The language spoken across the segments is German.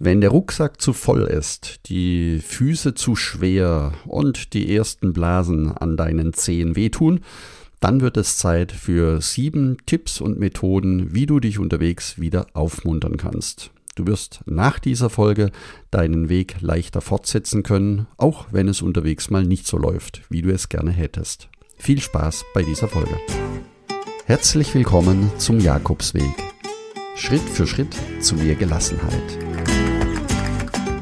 Wenn der Rucksack zu voll ist, die Füße zu schwer und die ersten Blasen an deinen Zehen wehtun, dann wird es Zeit für sieben Tipps und Methoden, wie du dich unterwegs wieder aufmuntern kannst. Du wirst nach dieser Folge deinen Weg leichter fortsetzen können, auch wenn es unterwegs mal nicht so läuft, wie du es gerne hättest. Viel Spaß bei dieser Folge. Herzlich willkommen zum Jakobsweg. Schritt für Schritt zu mehr Gelassenheit.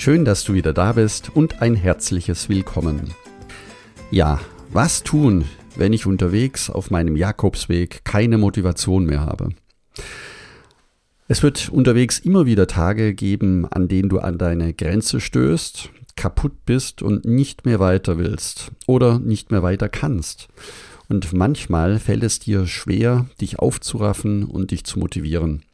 Schön, dass du wieder da bist und ein herzliches Willkommen. Ja, was tun, wenn ich unterwegs auf meinem Jakobsweg keine Motivation mehr habe? Es wird unterwegs immer wieder Tage geben, an denen du an deine Grenze stößt, kaputt bist und nicht mehr weiter willst oder nicht mehr weiter kannst. Und manchmal fällt es dir schwer, dich aufzuraffen und dich zu motivieren.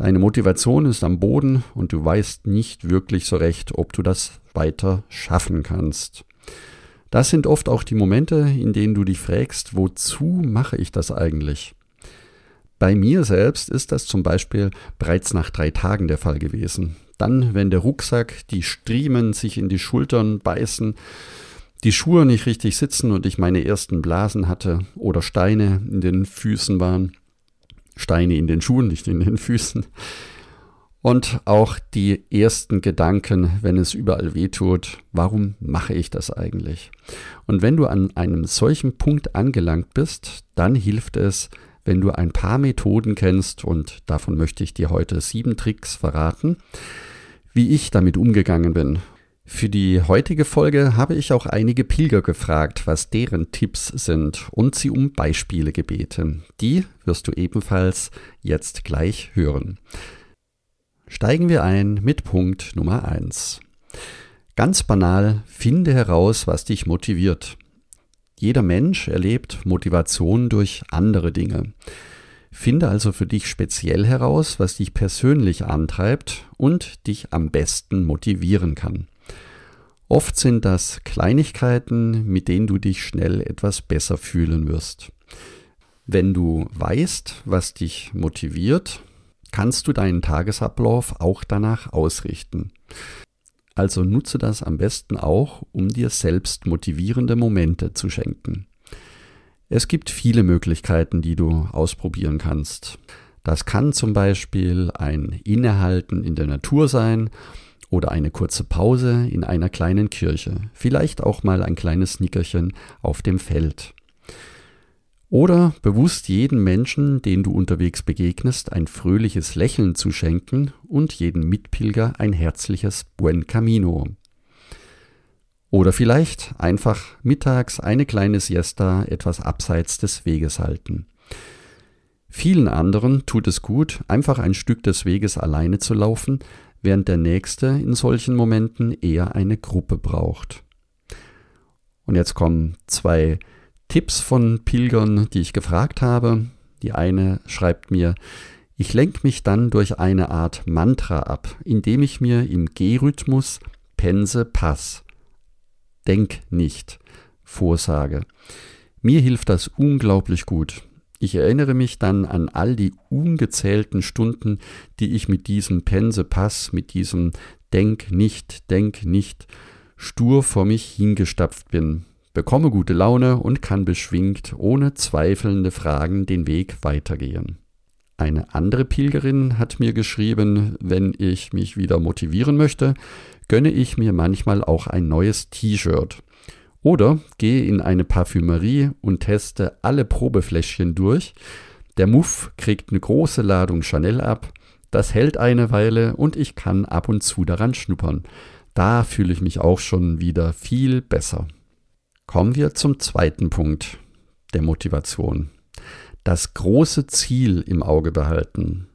Deine Motivation ist am Boden und du weißt nicht wirklich so recht, ob du das weiter schaffen kannst. Das sind oft auch die Momente, in denen du dich fragst, wozu mache ich das eigentlich? Bei mir selbst ist das zum Beispiel bereits nach drei Tagen der Fall gewesen. Dann, wenn der Rucksack, die Striemen sich in die Schultern beißen, die Schuhe nicht richtig sitzen und ich meine ersten Blasen hatte oder Steine in den Füßen waren, Steine in den Schuhen, nicht in den Füßen. Und auch die ersten Gedanken, wenn es überall weh tut, warum mache ich das eigentlich? Und wenn du an einem solchen Punkt angelangt bist, dann hilft es, wenn du ein paar Methoden kennst, und davon möchte ich dir heute sieben Tricks verraten, wie ich damit umgegangen bin für die heutige Folge habe ich auch einige Pilger gefragt, was deren Tipps sind und sie um Beispiele gebeten. Die wirst du ebenfalls jetzt gleich hören. Steigen wir ein mit Punkt Nummer eins. Ganz banal, finde heraus, was dich motiviert. Jeder Mensch erlebt Motivation durch andere Dinge. Finde also für dich speziell heraus, was dich persönlich antreibt und dich am besten motivieren kann. Oft sind das Kleinigkeiten, mit denen du dich schnell etwas besser fühlen wirst. Wenn du weißt, was dich motiviert, kannst du deinen Tagesablauf auch danach ausrichten. Also nutze das am besten auch, um dir selbst motivierende Momente zu schenken. Es gibt viele Möglichkeiten, die du ausprobieren kannst. Das kann zum Beispiel ein Innehalten in der Natur sein oder eine kurze Pause in einer kleinen Kirche, vielleicht auch mal ein kleines Nickerchen auf dem Feld. Oder bewusst jeden Menschen, den du unterwegs begegnest, ein fröhliches Lächeln zu schenken und jeden Mitpilger ein herzliches Buen Camino. Oder vielleicht einfach mittags eine kleine Siesta etwas abseits des Weges halten. Vielen anderen tut es gut, einfach ein Stück des Weges alleine zu laufen, während der nächste in solchen Momenten eher eine Gruppe braucht. Und jetzt kommen zwei Tipps von Pilgern, die ich gefragt habe. Die eine schreibt mir, ich lenke mich dann durch eine Art Mantra ab, indem ich mir im G-Rhythmus Pense Pass, denk nicht, vorsage. Mir hilft das unglaublich gut. Ich erinnere mich dann an all die ungezählten Stunden, die ich mit diesem Pense-Pass, mit diesem Denk nicht, denk nicht, stur vor mich hingestapft bin, bekomme gute Laune und kann beschwingt, ohne zweifelnde Fragen den Weg weitergehen. Eine andere Pilgerin hat mir geschrieben, wenn ich mich wieder motivieren möchte, gönne ich mir manchmal auch ein neues T-Shirt. Oder gehe in eine Parfümerie und teste alle Probefläschchen durch. Der Muff kriegt eine große Ladung Chanel ab. Das hält eine Weile und ich kann ab und zu daran schnuppern. Da fühle ich mich auch schon wieder viel besser. Kommen wir zum zweiten Punkt der Motivation. Das große Ziel im Auge behalten.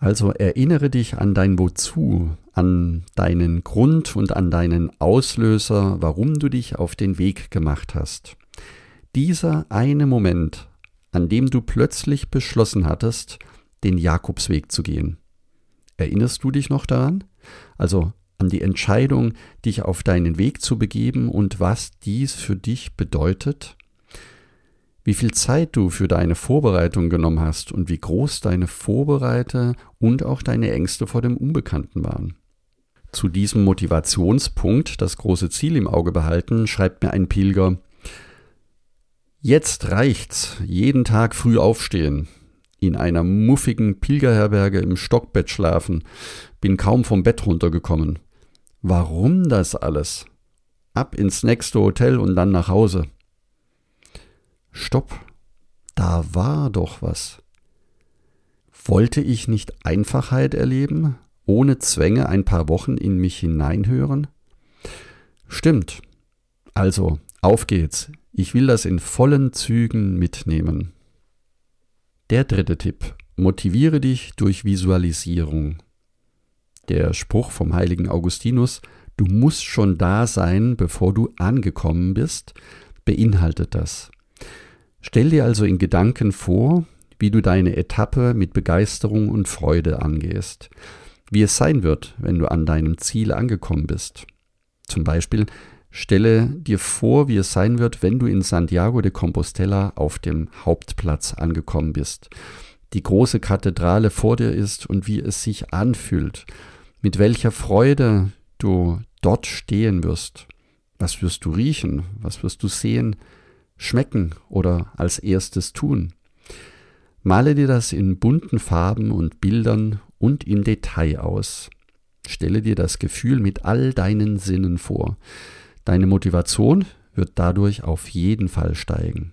Also erinnere dich an dein Wozu, an deinen Grund und an deinen Auslöser, warum du dich auf den Weg gemacht hast. Dieser eine Moment, an dem du plötzlich beschlossen hattest, den Jakobsweg zu gehen. Erinnerst du dich noch daran? Also an die Entscheidung, dich auf deinen Weg zu begeben und was dies für dich bedeutet? Wie viel Zeit du für deine Vorbereitung genommen hast und wie groß deine Vorbereite und auch deine Ängste vor dem Unbekannten waren. Zu diesem Motivationspunkt, das große Ziel im Auge behalten, schreibt mir ein Pilger, Jetzt reicht's, jeden Tag früh aufstehen, in einer muffigen Pilgerherberge im Stockbett schlafen, bin kaum vom Bett runtergekommen. Warum das alles? Ab ins nächste Hotel und dann nach Hause. Stopp, da war doch was. Wollte ich nicht Einfachheit erleben, ohne Zwänge ein paar Wochen in mich hineinhören? Stimmt. Also, auf geht's. Ich will das in vollen Zügen mitnehmen. Der dritte Tipp. Motiviere dich durch Visualisierung. Der Spruch vom heiligen Augustinus, du musst schon da sein, bevor du angekommen bist, beinhaltet das. Stell dir also in Gedanken vor, wie du deine Etappe mit Begeisterung und Freude angehst, wie es sein wird, wenn du an deinem Ziel angekommen bist. Zum Beispiel stelle dir vor, wie es sein wird, wenn du in Santiago de Compostela auf dem Hauptplatz angekommen bist, die große Kathedrale vor dir ist und wie es sich anfühlt, mit welcher Freude du dort stehen wirst. Was wirst du riechen? Was wirst du sehen, schmecken oder als erstes tun? Male dir das in bunten Farben und Bildern und im Detail aus. Stelle dir das Gefühl mit all deinen Sinnen vor. Deine Motivation wird dadurch auf jeden Fall steigen.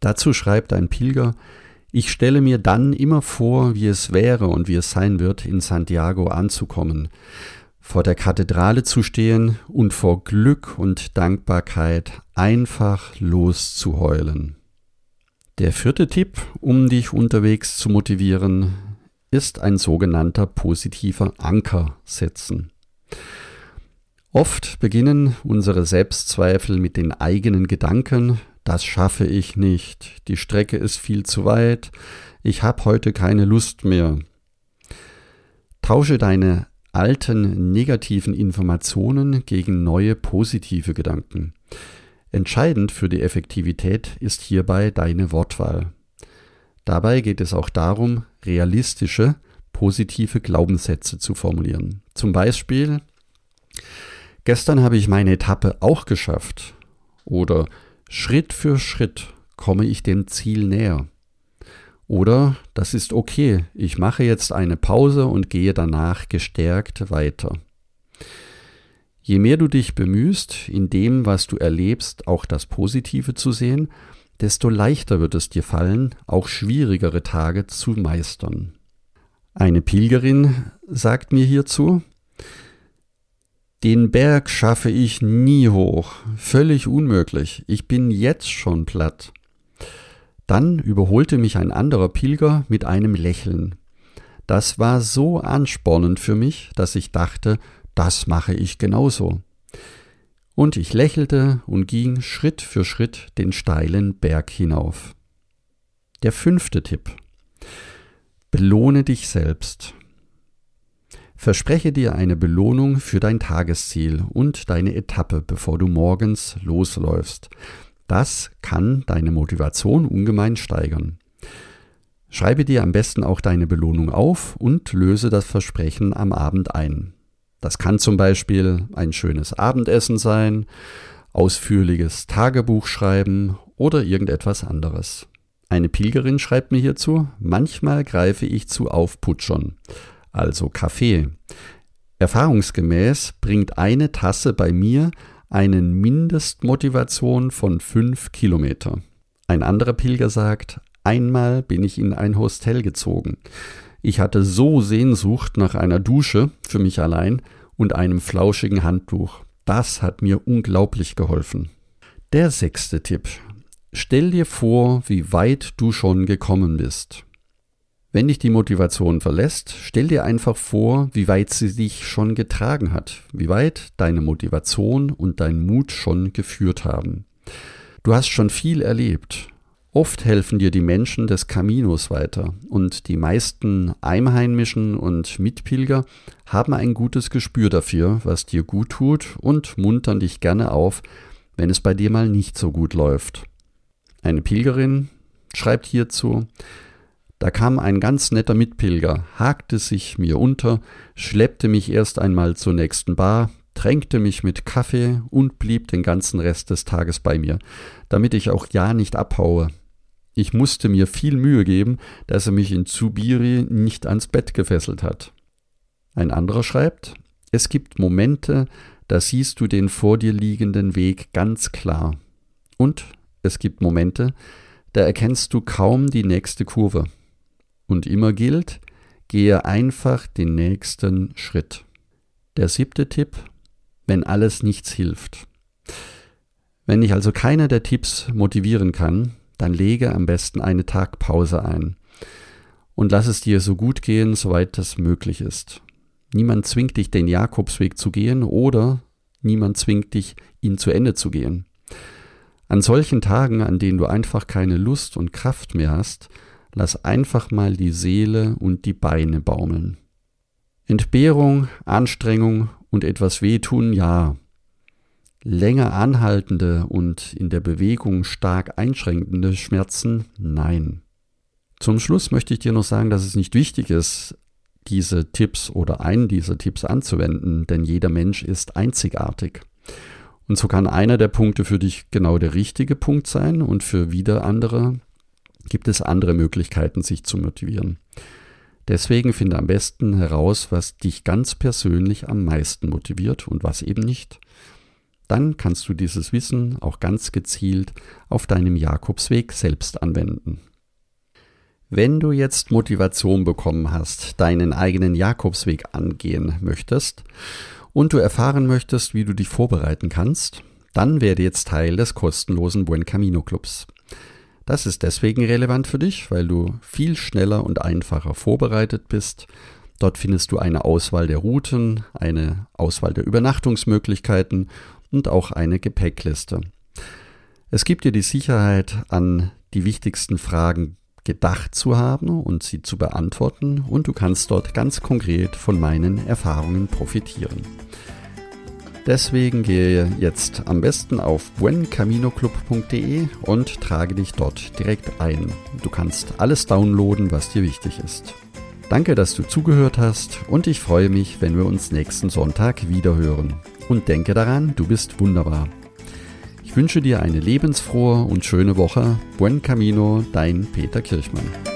Dazu schreibt ein Pilger, ich stelle mir dann immer vor, wie es wäre und wie es sein wird, in Santiago anzukommen, vor der Kathedrale zu stehen und vor Glück und Dankbarkeit einfach loszuheulen. Der vierte Tipp, um dich unterwegs zu motivieren, ist ein sogenannter positiver Anker setzen. Oft beginnen unsere Selbstzweifel mit den eigenen Gedanken, das schaffe ich nicht, die Strecke ist viel zu weit, ich habe heute keine Lust mehr. Tausche deine alten negativen Informationen gegen neue positive Gedanken. Entscheidend für die Effektivität ist hierbei deine Wortwahl. Dabei geht es auch darum, realistische, positive Glaubenssätze zu formulieren. Zum Beispiel, gestern habe ich meine Etappe auch geschafft. Oder Schritt für Schritt komme ich dem Ziel näher. Oder das ist okay, ich mache jetzt eine Pause und gehe danach gestärkt weiter. Je mehr du dich bemühst, in dem, was du erlebst, auch das Positive zu sehen, desto leichter wird es dir fallen, auch schwierigere Tage zu meistern. Eine Pilgerin sagt mir hierzu, den Berg schaffe ich nie hoch, völlig unmöglich, ich bin jetzt schon platt. Dann überholte mich ein anderer Pilger mit einem Lächeln. Das war so anspornend für mich, dass ich dachte, das mache ich genauso. Und ich lächelte und ging Schritt für Schritt den steilen Berg hinauf. Der fünfte Tipp. Belohne dich selbst. Verspreche dir eine Belohnung für dein Tagesziel und deine Etappe, bevor du morgens losläufst. Das kann deine Motivation ungemein steigern. Schreibe dir am besten auch deine Belohnung auf und löse das Versprechen am Abend ein. Das kann zum Beispiel ein schönes Abendessen sein, ausführliches Tagebuch schreiben oder irgendetwas anderes. Eine Pilgerin schreibt mir hierzu, manchmal greife ich zu Aufputschern, also Kaffee. Erfahrungsgemäß bringt eine Tasse bei mir einen Mindestmotivation von fünf Kilometer. Ein anderer Pilger sagt, einmal bin ich in ein Hostel gezogen. Ich hatte so Sehnsucht nach einer Dusche für mich allein und einem flauschigen Handtuch. Das hat mir unglaublich geholfen. Der sechste Tipp. Stell dir vor, wie weit du schon gekommen bist. Wenn dich die Motivation verlässt, stell dir einfach vor, wie weit sie dich schon getragen hat, wie weit deine Motivation und dein Mut schon geführt haben. Du hast schon viel erlebt. Oft helfen dir die Menschen des Caminos weiter und die meisten Einheimischen und Mitpilger haben ein gutes Gespür dafür, was dir gut tut und muntern dich gerne auf, wenn es bei dir mal nicht so gut läuft. Eine Pilgerin schreibt hierzu, da kam ein ganz netter Mitpilger, hakte sich mir unter, schleppte mich erst einmal zur nächsten Bar, tränkte mich mit Kaffee und blieb den ganzen Rest des Tages bei mir, damit ich auch ja nicht abhaue. Ich musste mir viel Mühe geben, dass er mich in Zubiri nicht ans Bett gefesselt hat. Ein anderer schreibt, es gibt Momente, da siehst du den vor dir liegenden Weg ganz klar. Und es gibt Momente, da erkennst du kaum die nächste Kurve. Und immer gilt, gehe einfach den nächsten Schritt. Der siebte Tipp, wenn alles nichts hilft. Wenn dich also keiner der Tipps motivieren kann, dann lege am besten eine Tagpause ein und lass es dir so gut gehen, soweit das möglich ist. Niemand zwingt dich, den Jakobsweg zu gehen oder niemand zwingt dich, ihn zu Ende zu gehen. An solchen Tagen, an denen du einfach keine Lust und Kraft mehr hast, lass einfach mal die Seele und die Beine baumeln. Entbehrung, Anstrengung und etwas wehtun, ja. Länger anhaltende und in der Bewegung stark einschränkende Schmerzen, nein. Zum Schluss möchte ich dir noch sagen, dass es nicht wichtig ist, diese Tipps oder einen dieser Tipps anzuwenden, denn jeder Mensch ist einzigartig. Und so kann einer der Punkte für dich genau der richtige Punkt sein und für wieder andere gibt es andere Möglichkeiten, sich zu motivieren. Deswegen finde am besten heraus, was dich ganz persönlich am meisten motiviert und was eben nicht. Dann kannst du dieses Wissen auch ganz gezielt auf deinem Jakobsweg selbst anwenden. Wenn du jetzt Motivation bekommen hast, deinen eigenen Jakobsweg angehen möchtest und du erfahren möchtest, wie du dich vorbereiten kannst, dann werde jetzt Teil des kostenlosen Buen Camino Clubs. Das ist deswegen relevant für dich, weil du viel schneller und einfacher vorbereitet bist. Dort findest du eine Auswahl der Routen, eine Auswahl der Übernachtungsmöglichkeiten und auch eine Gepäckliste. Es gibt dir die Sicherheit, an die wichtigsten Fragen gedacht zu haben und sie zu beantworten und du kannst dort ganz konkret von meinen Erfahrungen profitieren. Deswegen gehe jetzt am besten auf buencaminoclub.de und trage dich dort direkt ein. Du kannst alles downloaden, was dir wichtig ist. Danke, dass du zugehört hast und ich freue mich, wenn wir uns nächsten Sonntag wiederhören. Und denke daran, du bist wunderbar. Ich wünsche dir eine lebensfrohe und schöne Woche. Buen Camino, dein Peter Kirchmann.